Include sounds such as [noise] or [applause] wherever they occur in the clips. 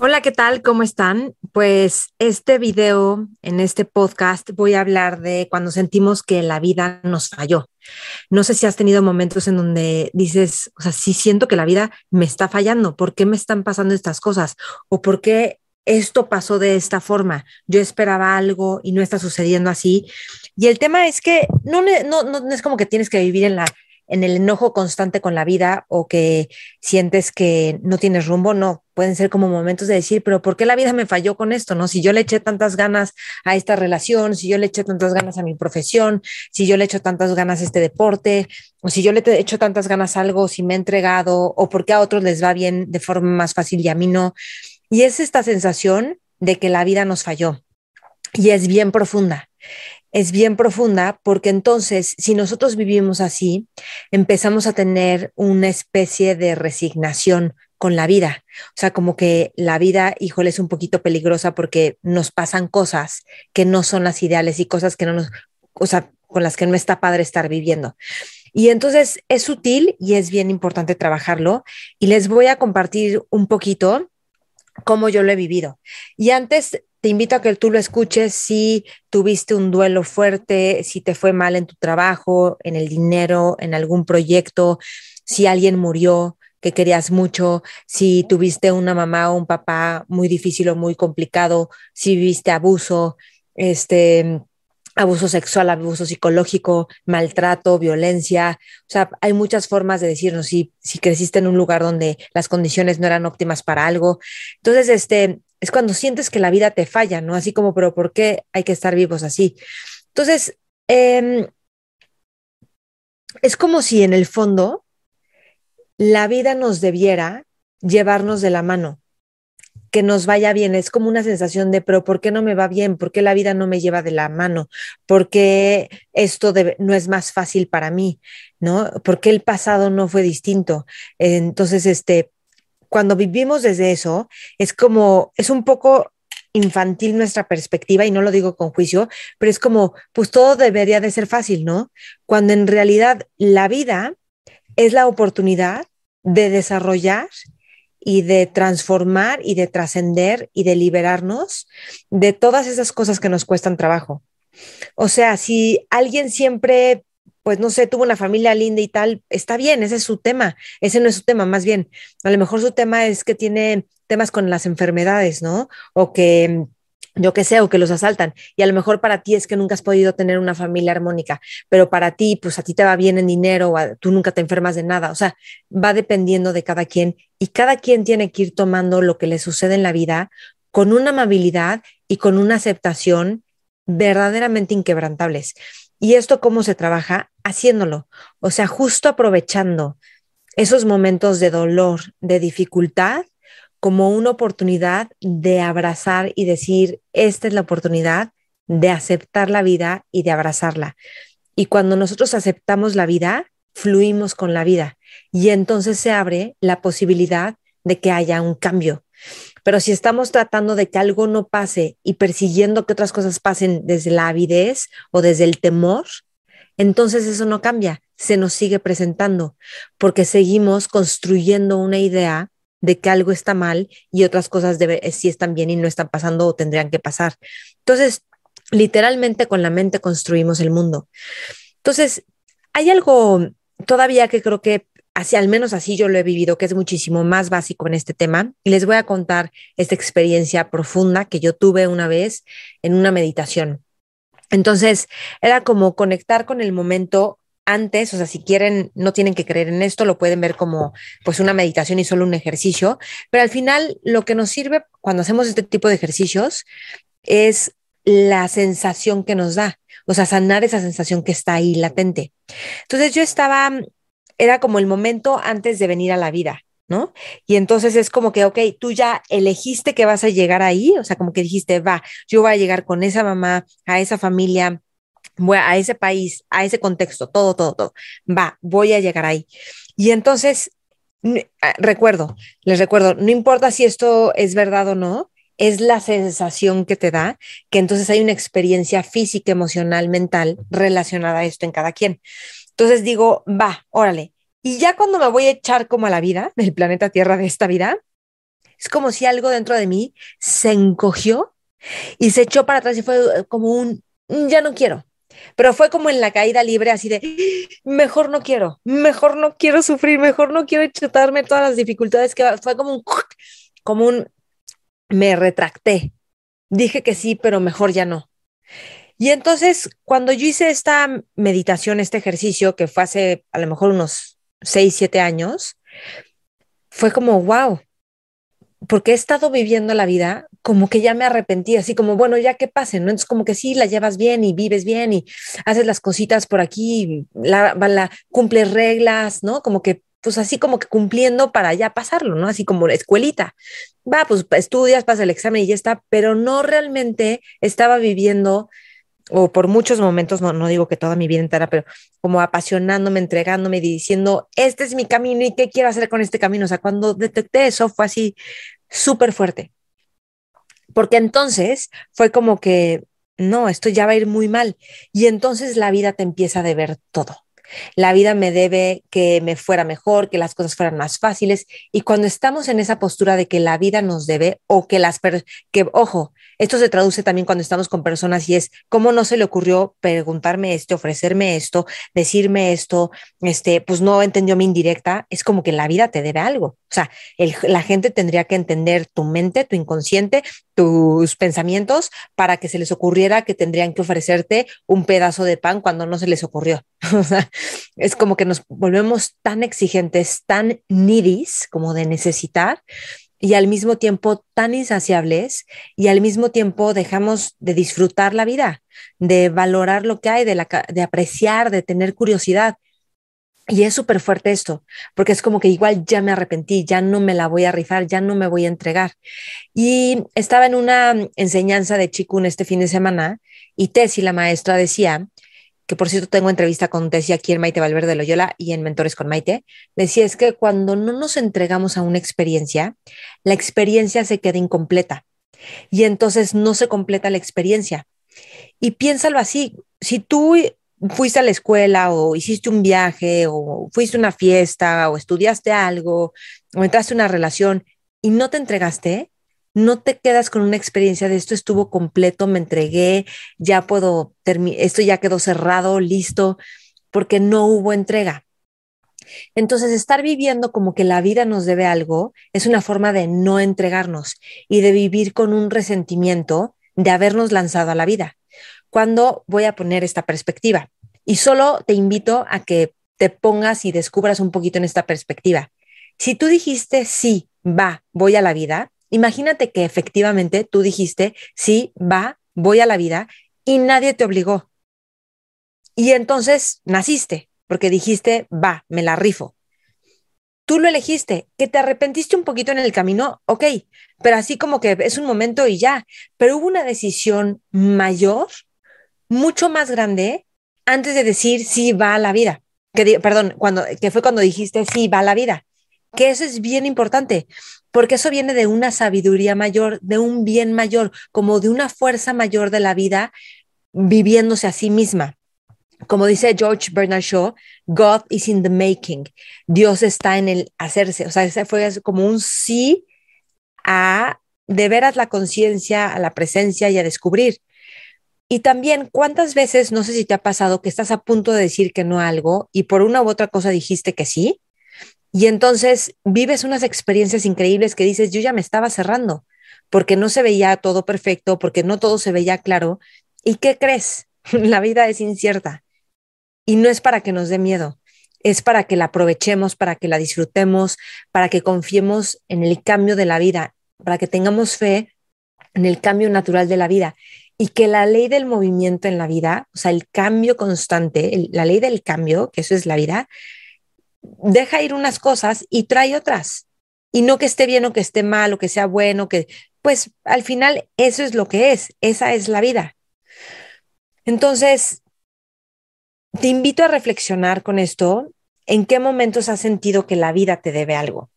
Hola, ¿qué tal? ¿Cómo están? Pues este video, en este podcast, voy a hablar de cuando sentimos que la vida nos falló. No sé si has tenido momentos en donde dices, o sea, sí siento que la vida me está fallando. ¿Por qué me están pasando estas cosas? ¿O por qué esto pasó de esta forma? Yo esperaba algo y no está sucediendo así. Y el tema es que no es como que tienes que vivir en la en el enojo constante con la vida o que sientes que no tienes rumbo, no, pueden ser como momentos de decir, pero ¿por qué la vida me falló con esto? ¿No? Si yo le eché tantas ganas a esta relación, si yo le eché tantas ganas a mi profesión, si yo le echo tantas ganas a este deporte, o si yo le he tantas ganas a algo, si me he entregado, o por qué a otros les va bien de forma más fácil y a mí no. Y es esta sensación de que la vida nos falló y es bien profunda es bien profunda porque entonces, si nosotros vivimos así, empezamos a tener una especie de resignación con la vida. O sea, como que la vida, híjole, es un poquito peligrosa porque nos pasan cosas que no son las ideales y cosas que no nos, o sea, con las que no está padre estar viviendo. Y entonces es útil y es bien importante trabajarlo. Y les voy a compartir un poquito cómo yo lo he vivido. Y antes te invito a que tú lo escuches si tuviste un duelo fuerte, si te fue mal en tu trabajo, en el dinero, en algún proyecto, si alguien murió que querías mucho, si tuviste una mamá o un papá muy difícil o muy complicado, si viviste abuso, este abuso sexual, abuso psicológico, maltrato, violencia. O sea, hay muchas formas de decirnos si, si creciste en un lugar donde las condiciones no eran óptimas para algo. Entonces, este, es cuando sientes que la vida te falla, ¿no? Así como, pero ¿por qué hay que estar vivos así? Entonces, em, es como si en el fondo la vida nos debiera llevarnos de la mano, que nos vaya bien. Es como una sensación de, pero ¿por qué no me va bien? ¿Por qué la vida no me lleva de la mano? ¿Por qué esto no es más fácil para mí? ¿No? ¿Por qué el pasado no fue distinto? Entonces, este, cuando vivimos desde eso, es como, es un poco infantil nuestra perspectiva, y no lo digo con juicio, pero es como, pues todo debería de ser fácil, ¿no? Cuando en realidad la vida es la oportunidad de desarrollar y de transformar y de trascender y de liberarnos de todas esas cosas que nos cuestan trabajo. O sea, si alguien siempre pues no sé, tuvo una familia linda y tal, está bien, ese es su tema, ese no es su tema, más bien, a lo mejor su tema es que tiene temas con las enfermedades, ¿no? O que yo qué sé, o que los asaltan. Y a lo mejor para ti es que nunca has podido tener una familia armónica, pero para ti, pues a ti te va bien en dinero, o tú nunca te enfermas de nada. O sea, va dependiendo de cada quien y cada quien tiene que ir tomando lo que le sucede en la vida con una amabilidad y con una aceptación verdaderamente inquebrantables. ¿Y esto cómo se trabaja? Haciéndolo, o sea, justo aprovechando esos momentos de dolor, de dificultad, como una oportunidad de abrazar y decir, esta es la oportunidad de aceptar la vida y de abrazarla. Y cuando nosotros aceptamos la vida, fluimos con la vida y entonces se abre la posibilidad de que haya un cambio, pero si estamos tratando de que algo no pase y persiguiendo que otras cosas pasen desde la avidez o desde el temor, entonces eso no cambia, se nos sigue presentando, porque seguimos construyendo una idea de que algo está mal y otras cosas debe, sí están bien y no están pasando o tendrían que pasar. Entonces, literalmente con la mente construimos el mundo. Entonces, hay algo todavía que creo que así al menos así yo lo he vivido, que es muchísimo más básico en este tema. Y les voy a contar esta experiencia profunda que yo tuve una vez en una meditación. Entonces, era como conectar con el momento antes, o sea, si quieren, no tienen que creer en esto, lo pueden ver como pues una meditación y solo un ejercicio, pero al final lo que nos sirve cuando hacemos este tipo de ejercicios es la sensación que nos da, o sea, sanar esa sensación que está ahí latente. Entonces yo estaba, era como el momento antes de venir a la vida, ¿no? Y entonces es como que, ok, tú ya elegiste que vas a llegar ahí, o sea, como que dijiste, va, yo voy a llegar con esa mamá, a esa familia, voy a ese país, a ese contexto, todo, todo, todo, va, voy a llegar ahí. Y entonces, ah, recuerdo, les recuerdo, no importa si esto es verdad o no, es la sensación que te da, que entonces hay una experiencia física, emocional, mental relacionada a esto en cada quien. Entonces digo, va, órale. Y ya cuando me voy a echar como a la vida del planeta Tierra de esta vida, es como si algo dentro de mí se encogió y se echó para atrás y fue como un, ya no quiero. Pero fue como en la caída libre, así de, mejor no quiero, mejor no quiero sufrir, mejor no quiero chutarme todas las dificultades que fue como un, como un, me retracté. Dije que sí, pero mejor ya no. Y entonces, cuando yo hice esta meditación, este ejercicio, que fue hace a lo mejor unos seis, siete años, fue como, wow, porque he estado viviendo la vida como que ya me arrepentí, así como, bueno, ya que pase, ¿no? Entonces como que sí, la llevas bien y vives bien y haces las cositas por aquí, la, la cumples reglas, ¿no? Como que pues así como que cumpliendo para ya pasarlo, ¿no? Así como la escuelita. Va, pues estudias, pasa el examen y ya está, pero no realmente estaba viviendo, o por muchos momentos, no, no digo que toda mi vida entera, pero como apasionándome, entregándome diciendo, este es mi camino y qué quiero hacer con este camino. O sea, cuando detecté eso fue así súper fuerte. Porque entonces fue como que, no, esto ya va a ir muy mal. Y entonces la vida te empieza a deber todo la vida me debe que me fuera mejor, que las cosas fueran más fáciles. Y cuando estamos en esa postura de que la vida nos debe o que las, que ojo, esto se traduce también cuando estamos con personas y es, ¿cómo no se le ocurrió preguntarme esto, ofrecerme esto, decirme esto? Este, pues no entendió mi indirecta. Es como que la vida te debe algo. O sea, la gente tendría que entender tu mente, tu inconsciente, pensamientos para que se les ocurriera que tendrían que ofrecerte un pedazo de pan cuando no se les ocurrió. [laughs] Es como que nos volvemos tan exigentes, tan needies, como de necesitar, y al mismo tiempo tan insaciables y al mismo tiempo dejamos de disfrutar la vida, de valorar lo que hay, de, la, de apreciar, de tener curiosidad. Y es súper fuerte esto, porque es como que igual ya me arrepentí, ya no me la voy a rifar, ya no me voy a entregar. Y estaba en una enseñanza de Chikun este fin de semana y Tessy, la maestra, decía que por cierto tengo entrevista con Tessie aquí en Maite Valverde Loyola y en Mentores con Maite, decía es que cuando no nos entregamos a una experiencia, la experiencia se queda incompleta y entonces no se completa la experiencia. Y piénsalo así, si tú fuiste a la escuela o hiciste un viaje o fuiste a una fiesta o estudiaste algo o entraste a una relación y no te entregaste, no te quedas con una experiencia de esto estuvo completo, me entregué, ya puedo terminar, esto ya quedó cerrado, listo, porque no hubo entrega. Entonces, estar viviendo como que la vida nos debe algo es una forma de no entregarnos y de vivir con un resentimiento de habernos lanzado a la vida. Cuando voy a poner esta perspectiva? Y solo te invito a que te pongas y descubras un poquito en esta perspectiva. Si tú dijiste, sí, va, voy a la vida, Imagínate que efectivamente tú dijiste, sí, va, voy a la vida y nadie te obligó. Y entonces naciste porque dijiste, va, me la rifo. Tú lo elegiste, que te arrepentiste un poquito en el camino, ok, pero así como que es un momento y ya, pero hubo una decisión mayor, mucho más grande, antes de decir sí va a la vida. Que, perdón, cuando, que fue cuando dijiste sí va a la vida. Que eso es bien importante, porque eso viene de una sabiduría mayor, de un bien mayor, como de una fuerza mayor de la vida viviéndose a sí misma. Como dice George Bernard Shaw, God is in the making. Dios está en el hacerse. O sea, ese fue como un sí a de veras la conciencia, a la presencia y a descubrir. Y también, ¿cuántas veces, no sé si te ha pasado, que estás a punto de decir que no a algo y por una u otra cosa dijiste que sí? Y entonces vives unas experiencias increíbles que dices, yo ya me estaba cerrando, porque no se veía todo perfecto, porque no todo se veía claro. ¿Y qué crees? [laughs] la vida es incierta. Y no es para que nos dé miedo, es para que la aprovechemos, para que la disfrutemos, para que confiemos en el cambio de la vida, para que tengamos fe en el cambio natural de la vida. Y que la ley del movimiento en la vida, o sea, el cambio constante, la ley del cambio, que eso es la vida, deja ir unas cosas y trae otras. Y no que esté bien o que esté mal o que sea bueno, que pues al final eso es lo que es, esa es la vida. Entonces, te invito a reflexionar con esto, en qué momentos has sentido que la vida te debe algo.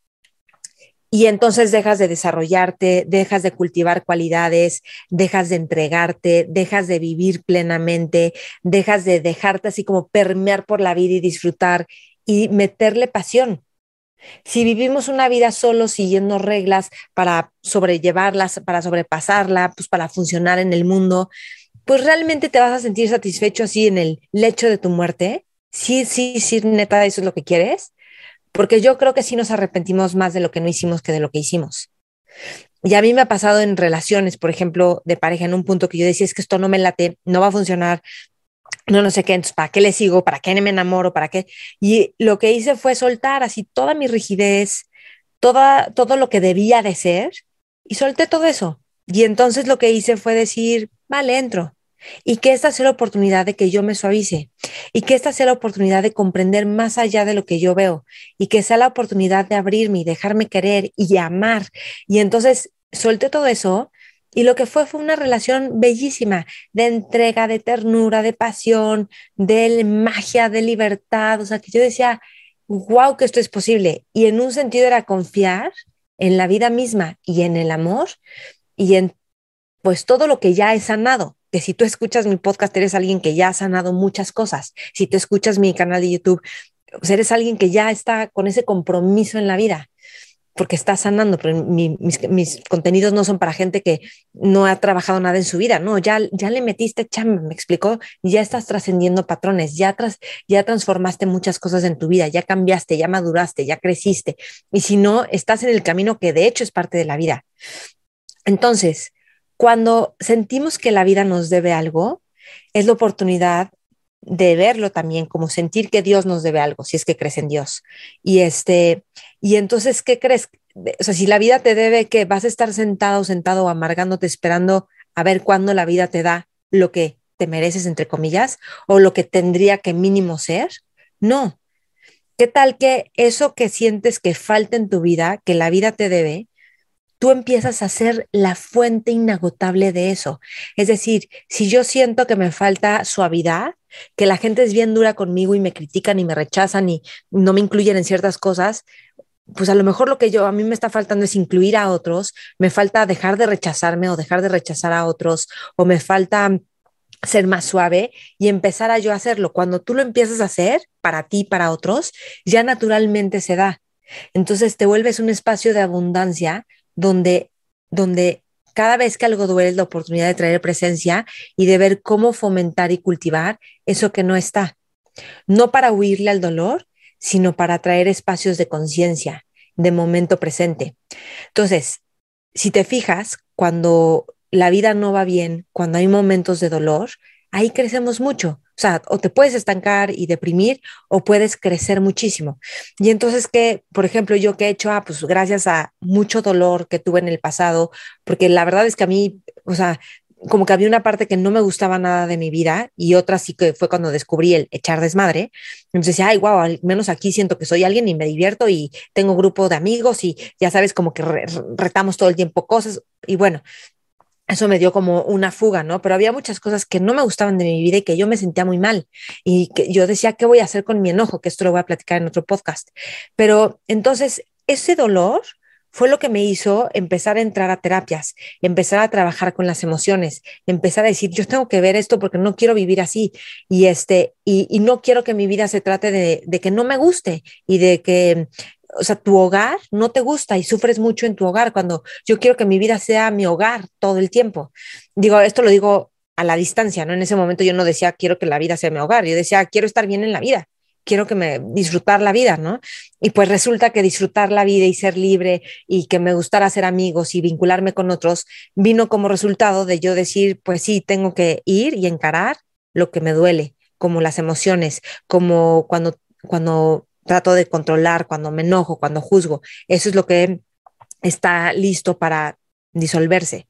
Y entonces dejas de desarrollarte, dejas de cultivar cualidades, dejas de entregarte, dejas de vivir plenamente, dejas de dejarte así como permear por la vida y disfrutar y meterle pasión. Si vivimos una vida solo siguiendo reglas para sobrellevarlas, para sobrepasarla, pues para funcionar en el mundo, pues realmente te vas a sentir satisfecho así en el lecho de tu muerte. Sí, sí, sí, neta, eso es lo que quieres. Porque yo creo que sí nos arrepentimos más de lo que no hicimos que de lo que hicimos. Y a mí me ha pasado en relaciones, por ejemplo, de pareja, en un punto que yo decía, es que esto no me late, no va a funcionar, no, no sé qué, entonces, ¿para qué le sigo? ¿Para qué me enamoro? ¿Para qué? Y lo que hice fue soltar así toda mi rigidez, toda, todo lo que debía de ser, y solté todo eso. Y entonces lo que hice fue decir, vale, entro. Y que esta sea la oportunidad de que yo me suavice. Y que esta sea la oportunidad de comprender más allá de lo que yo veo. Y que sea la oportunidad de abrirme y dejarme querer y amar. Y entonces solté todo eso y lo que fue fue una relación bellísima, de entrega, de ternura, de pasión, de magia, de libertad. O sea, que yo decía, wow, que esto es posible. Y en un sentido era confiar en la vida misma y en el amor y en pues todo lo que ya he sanado. Que si tú escuchas mi podcast, eres alguien que ya ha sanado muchas cosas. Si tú escuchas mi canal de YouTube, pues eres alguien que ya está con ese compromiso en la vida porque está sanando, pero mis, contenidos no son para gente que no ha trabajado nada en su vida, no, ya, ya le metiste chamba, me explicó, ya estás trascendiendo patrones, ya, tras, ya transformaste muchas cosas en tu vida, ya cambiaste, ya maduraste, ya creciste, y si no, estás en el camino que de hecho es parte de la vida. Entonces, cuando sentimos que la vida nos debe algo, es la oportunidad de verlo también como sentir que Dios nos debe algo, si es que crees en Dios. Y este, y entonces, ¿qué crees? O sea, si la vida te debe que vas a estar sentado, sentado, amargándote, esperando a ver cuándo la vida te da lo que te mereces, entre comillas, o lo que tendría que mínimo ser. No. ¿Qué tal que eso que sientes que falta en tu vida, que la vida te debe, tú empiezas a ser la fuente inagotable de eso. Es decir, si yo siento que me falta suavidad, que la gente es bien dura conmigo y me critican y me rechazan y no me incluyen en ciertas cosas, pues a lo mejor lo que yo a mí me está faltando es incluir a otros, me falta dejar de rechazarme o dejar de rechazar a otros o me falta ser más suave y empezar a yo hacerlo. Cuando tú lo empiezas a hacer para ti, para otros, ya naturalmente se da. Entonces te vuelves un espacio de abundancia donde, donde cada vez que algo duele es la oportunidad de traer presencia y de ver cómo fomentar y cultivar eso que no está. No para huirle al dolor, sino para traer espacios de conciencia, de momento presente. Entonces, si te fijas, cuando la vida no va bien, cuando hay momentos de dolor, ahí crecemos mucho. O sea, o te puedes estancar y deprimir o puedes crecer muchísimo. Y entonces, que, por ejemplo, yo que he hecho, ah, pues gracias a mucho dolor que tuve en el pasado, porque la verdad es que a mí, o sea, como que había una parte que no me gustaba nada de mi vida y otra sí que fue cuando descubrí el echar desmadre. Entonces decía, ay, wow, al menos aquí siento que soy alguien y me divierto y tengo grupo de amigos y ya sabes, como que retamos todo el tiempo cosas. Y bueno, eso me dio como una fuga, ¿no? Pero había muchas cosas que no me gustaban de mi vida y que yo me sentía muy mal y que yo decía, ¿qué voy a hacer con mi enojo? Que esto lo voy a platicar en otro podcast. Pero entonces, ese dolor fue lo que me hizo empezar a entrar a terapias, empezar a trabajar con las emociones, empezar a decir, yo tengo que ver esto porque no quiero vivir así y este y, no quiero que mi vida se trate de, que no me guste y de que o sea, tu hogar no te gusta y sufres mucho en tu hogar cuando yo quiero que mi vida sea mi hogar todo el tiempo. Digo, esto lo digo a la distancia, ¿no? En ese momento yo no decía quiero que la vida sea mi hogar, yo decía quiero estar bien en la vida, quiero que me disfrutar la vida, ¿no? Y pues resulta que disfrutar la vida y ser libre y que me gustara hacer amigos y vincularme con otros vino como resultado de yo decir, pues sí, tengo que ir y encarar lo que me duele, como las emociones, como cuando cuando trato de controlar, cuando me enojo, cuando juzgo. Eso es lo que está listo para disolverse.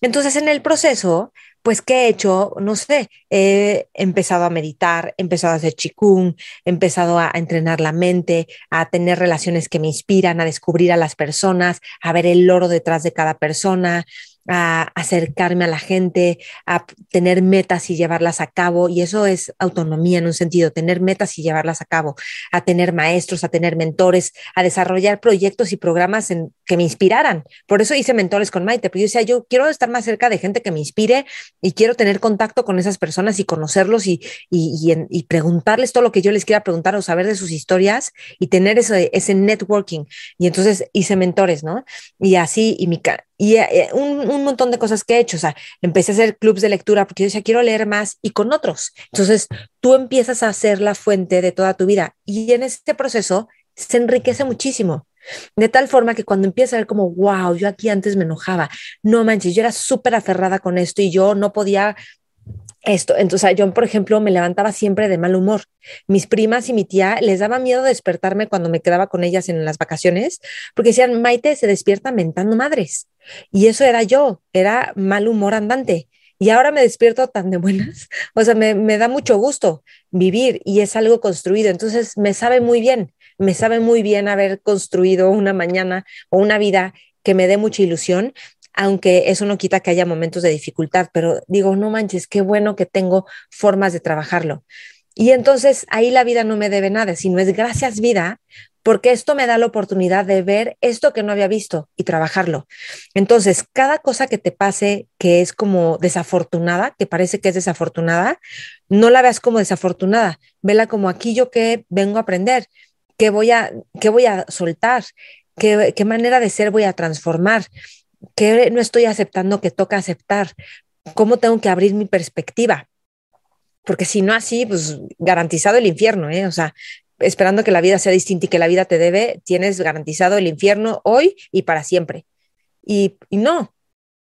Entonces, en el proceso, pues, ¿qué he hecho? No sé, he empezado a meditar, he empezado a hacer chikung, he empezado a, entrenar la mente, a tener relaciones que me inspiran, a descubrir a las personas, a ver el loro detrás de cada persona, a acercarme a la gente, a tener metas y llevarlas a cabo. Y eso es autonomía en un sentido, tener metas y llevarlas a cabo, a tener maestros, a tener mentores, a desarrollar proyectos y programas en, que me inspiraran. Por eso hice mentores con Maite, porque yo decía, yo quiero estar más cerca de gente que me inspire y quiero tener contacto con esas personas y conocerlos y, y, y, preguntarles todo lo que yo les quiera preguntar o saber de sus historias y tener ese, ese networking. Y entonces hice mentores, ¿no? Y así, y mi, y eh, un, un, montón de cosas que he hecho. O sea, empecé a hacer clubs de lectura porque yo decía, quiero leer más y con otros. Entonces, tú empiezas a ser la fuente de toda tu vida y en este proceso se enriquece muchísimo. De tal forma que cuando empieza a ver como, wow, yo aquí antes me enojaba, no manches, yo era súper aferrada con esto y yo no podía esto. Entonces, yo, por ejemplo, me levantaba siempre de mal humor. Mis primas y mi tía les daba miedo despertarme cuando me quedaba con ellas en las vacaciones, porque decían, Maite se despierta mentando madres. Y eso era yo, era mal humor andante. Y ahora me despierto tan de buenas. [laughs] O sea, me, me da mucho gusto vivir y es algo construido. Entonces, me sabe muy bien, me sabe muy bien haber construido una mañana o una vida que me dé mucha ilusión aunque eso no quita que haya momentos de dificultad, pero digo, no manches, qué bueno que tengo formas de trabajarlo. Y entonces ahí la vida no me debe nada, sino es gracias vida, porque esto me da la oportunidad de ver esto que no había visto y trabajarlo. Entonces, cada cosa que te pase que es como desafortunada, que parece que es desafortunada, no la veas como desafortunada, vela como aquí yo que vengo a aprender, que voy a, que voy a soltar, qué, qué manera de ser voy a transformar ¿Qué no estoy aceptando que toca aceptar? ¿Cómo tengo que abrir mi perspectiva? Porque si no así, pues garantizado el infierno, ¿eh? O sea, esperando que la vida sea distinta y que la vida te debe, tienes garantizado el infierno hoy y para siempre. Y, y no,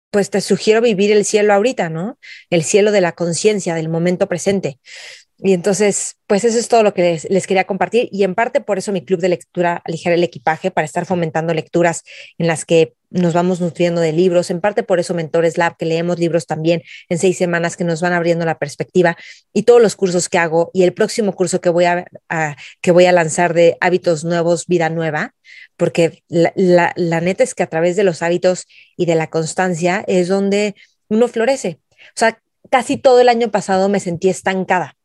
pues te sugiero vivir el cielo ahorita, ¿no? El cielo de la conciencia, del momento presente. Y entonces, pues eso es todo lo que les, quería compartir. Y en parte por eso mi club de lectura Aligera el Equipaje, para estar fomentando lecturas en las que nos vamos nutriendo de libros, en parte por eso Mentores Lab, que leemos libros también en seis semanas que nos van abriendo la perspectiva y todos los cursos que hago y el próximo curso que voy a, que voy a lanzar de hábitos nuevos, vida nueva, porque la, la neta es que a través de los hábitos y de la constancia es donde uno florece. O sea, casi todo el año pasado me sentí estancada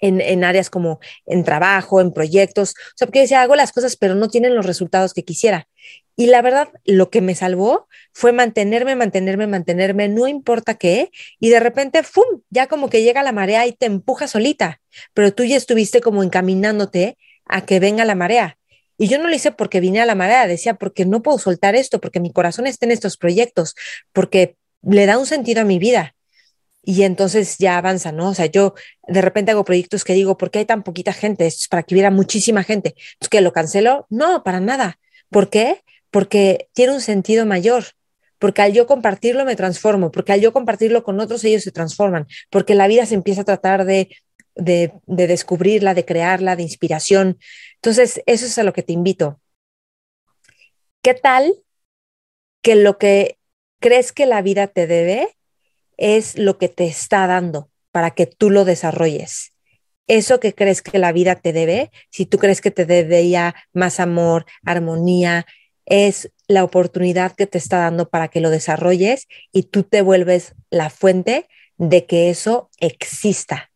en, áreas como en trabajo, en proyectos. O sea, porque decía, hago las cosas, pero no tienen los resultados que quisiera. Y la verdad, lo que me salvó fue mantenerme, mantenerme, mantenerme, no importa qué. Y de repente, ¡fum! Ya como que llega la marea y te empuja solita. Pero tú ya estuviste como encaminándote a que venga la marea. Y yo no lo hice porque vine a la marea, decía, porque no puedo soltar esto, porque mi corazón está en estos proyectos, porque le da un sentido a mi vida y entonces ya avanza, ¿no? O sea, yo de repente hago proyectos que digo, ¿por qué hay tan poquita gente? Esto es para que hubiera muchísima gente. ¿Es que lo cancelo? No, para nada. ¿Por qué? Porque tiene un sentido mayor. Porque al yo compartirlo me transformo, porque al yo compartirlo con otros ellos se transforman, porque la vida se empieza a tratar de, de, de descubrirla, de crearla, de inspiración. Entonces, eso es a lo que te invito. ¿Qué tal que lo que crees que la vida te debe es lo que te está dando para que tú lo desarrolles. Eso que crees que la vida te debe, si tú crees que te debe ya más amor, armonía, es la oportunidad que te está dando para que lo desarrolles y tú te vuelves la fuente de que eso exista.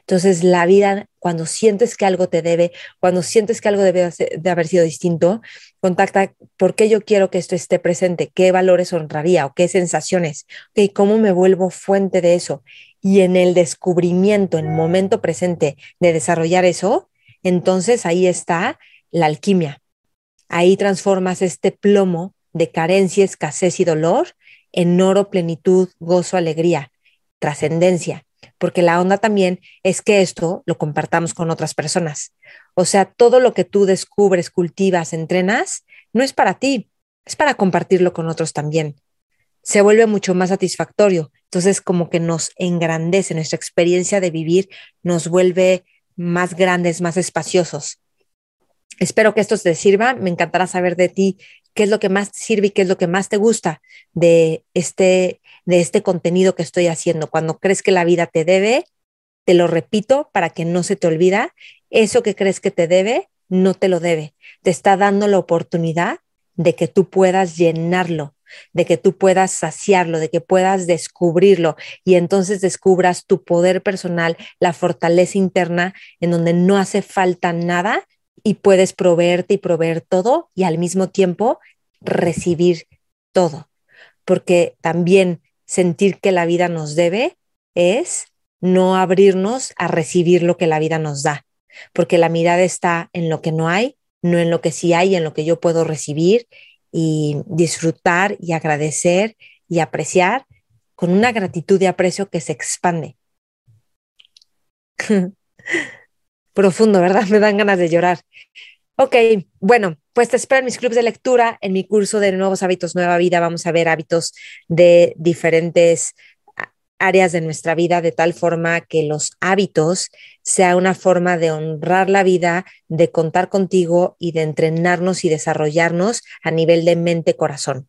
Entonces, la vida, cuando sientes que algo te debe, cuando sientes que algo debe de haber sido distinto, contacta por qué yo quiero que esto esté presente, qué valores honraría o qué sensaciones, y cómo me vuelvo fuente de eso. Y en el descubrimiento, en el momento presente de desarrollar eso, entonces ahí está la alquimia. Ahí transformas este plomo de carencia, escasez y dolor en oro, plenitud, gozo, alegría, trascendencia porque la onda también es que esto lo compartamos con otras personas. O sea, todo lo que tú descubres, cultivas, entrenas, no es para ti, es para compartirlo con otros también. Se vuelve mucho más satisfactorio. Entonces, como que nos engrandece nuestra experiencia de vivir, nos vuelve más grandes, más espaciosos. Espero que esto te sirva. Me encantará saber de ti qué es lo que más sirve y qué es lo que más te gusta de este, de este contenido que estoy haciendo. Cuando crees que la vida te debe, te lo repito para que no se te olvida, eso que crees que te debe, no te lo debe. Te está dando la oportunidad de que tú puedas llenarlo, de que tú puedas saciarlo, de que puedas descubrirlo y entonces descubras tu poder personal, la fortaleza interna en donde no hace falta nada y puedes proveerte y proveer todo y al mismo tiempo recibir todo. Porque también sentir que la vida nos debe es no abrirnos a recibir lo que la vida nos da, porque la mirada está en lo que no hay, no en lo que sí hay, en lo que yo puedo recibir y disfrutar y agradecer y apreciar con una gratitud y aprecio que se expande. [laughs] Profundo, ¿verdad? [laughs] Me dan ganas de llorar. Ok, bueno, pues te espero en mis clubes de lectura, en mi curso de nuevos hábitos, nueva vida. Vamos a ver hábitos de diferentes áreas de nuestra vida de tal forma que los hábitos sea una forma de honrar la vida, de contar contigo y de entrenarnos y desarrollarnos a nivel de mente-corazón.